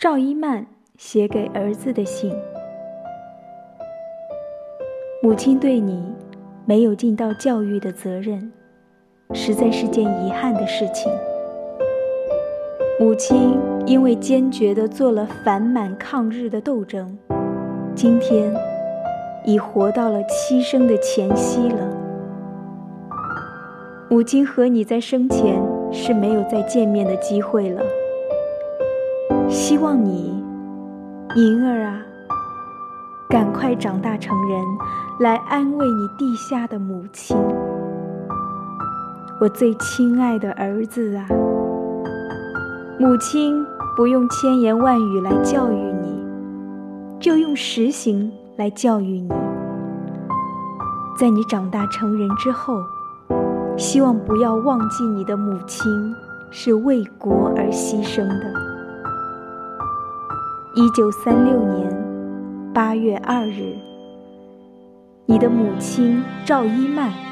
赵一曼写给儿子的信：母亲对你没有尽到教育的责任，实在是件遗憾的事情。母亲因为坚决地做了反满抗日的斗争，今天已活到了栖生的前夕了。母亲和你在生前是没有再见面的机会了。希望你，银儿啊，赶快长大成人，来安慰你地下的母亲。我最亲爱的儿子啊，母亲不用千言万语来教育你，就用实行来教育你。在你长大成人之后。希望不要忘记你的母亲是为国而牺牲的。一九三六年八月二日，你的母亲赵一曼。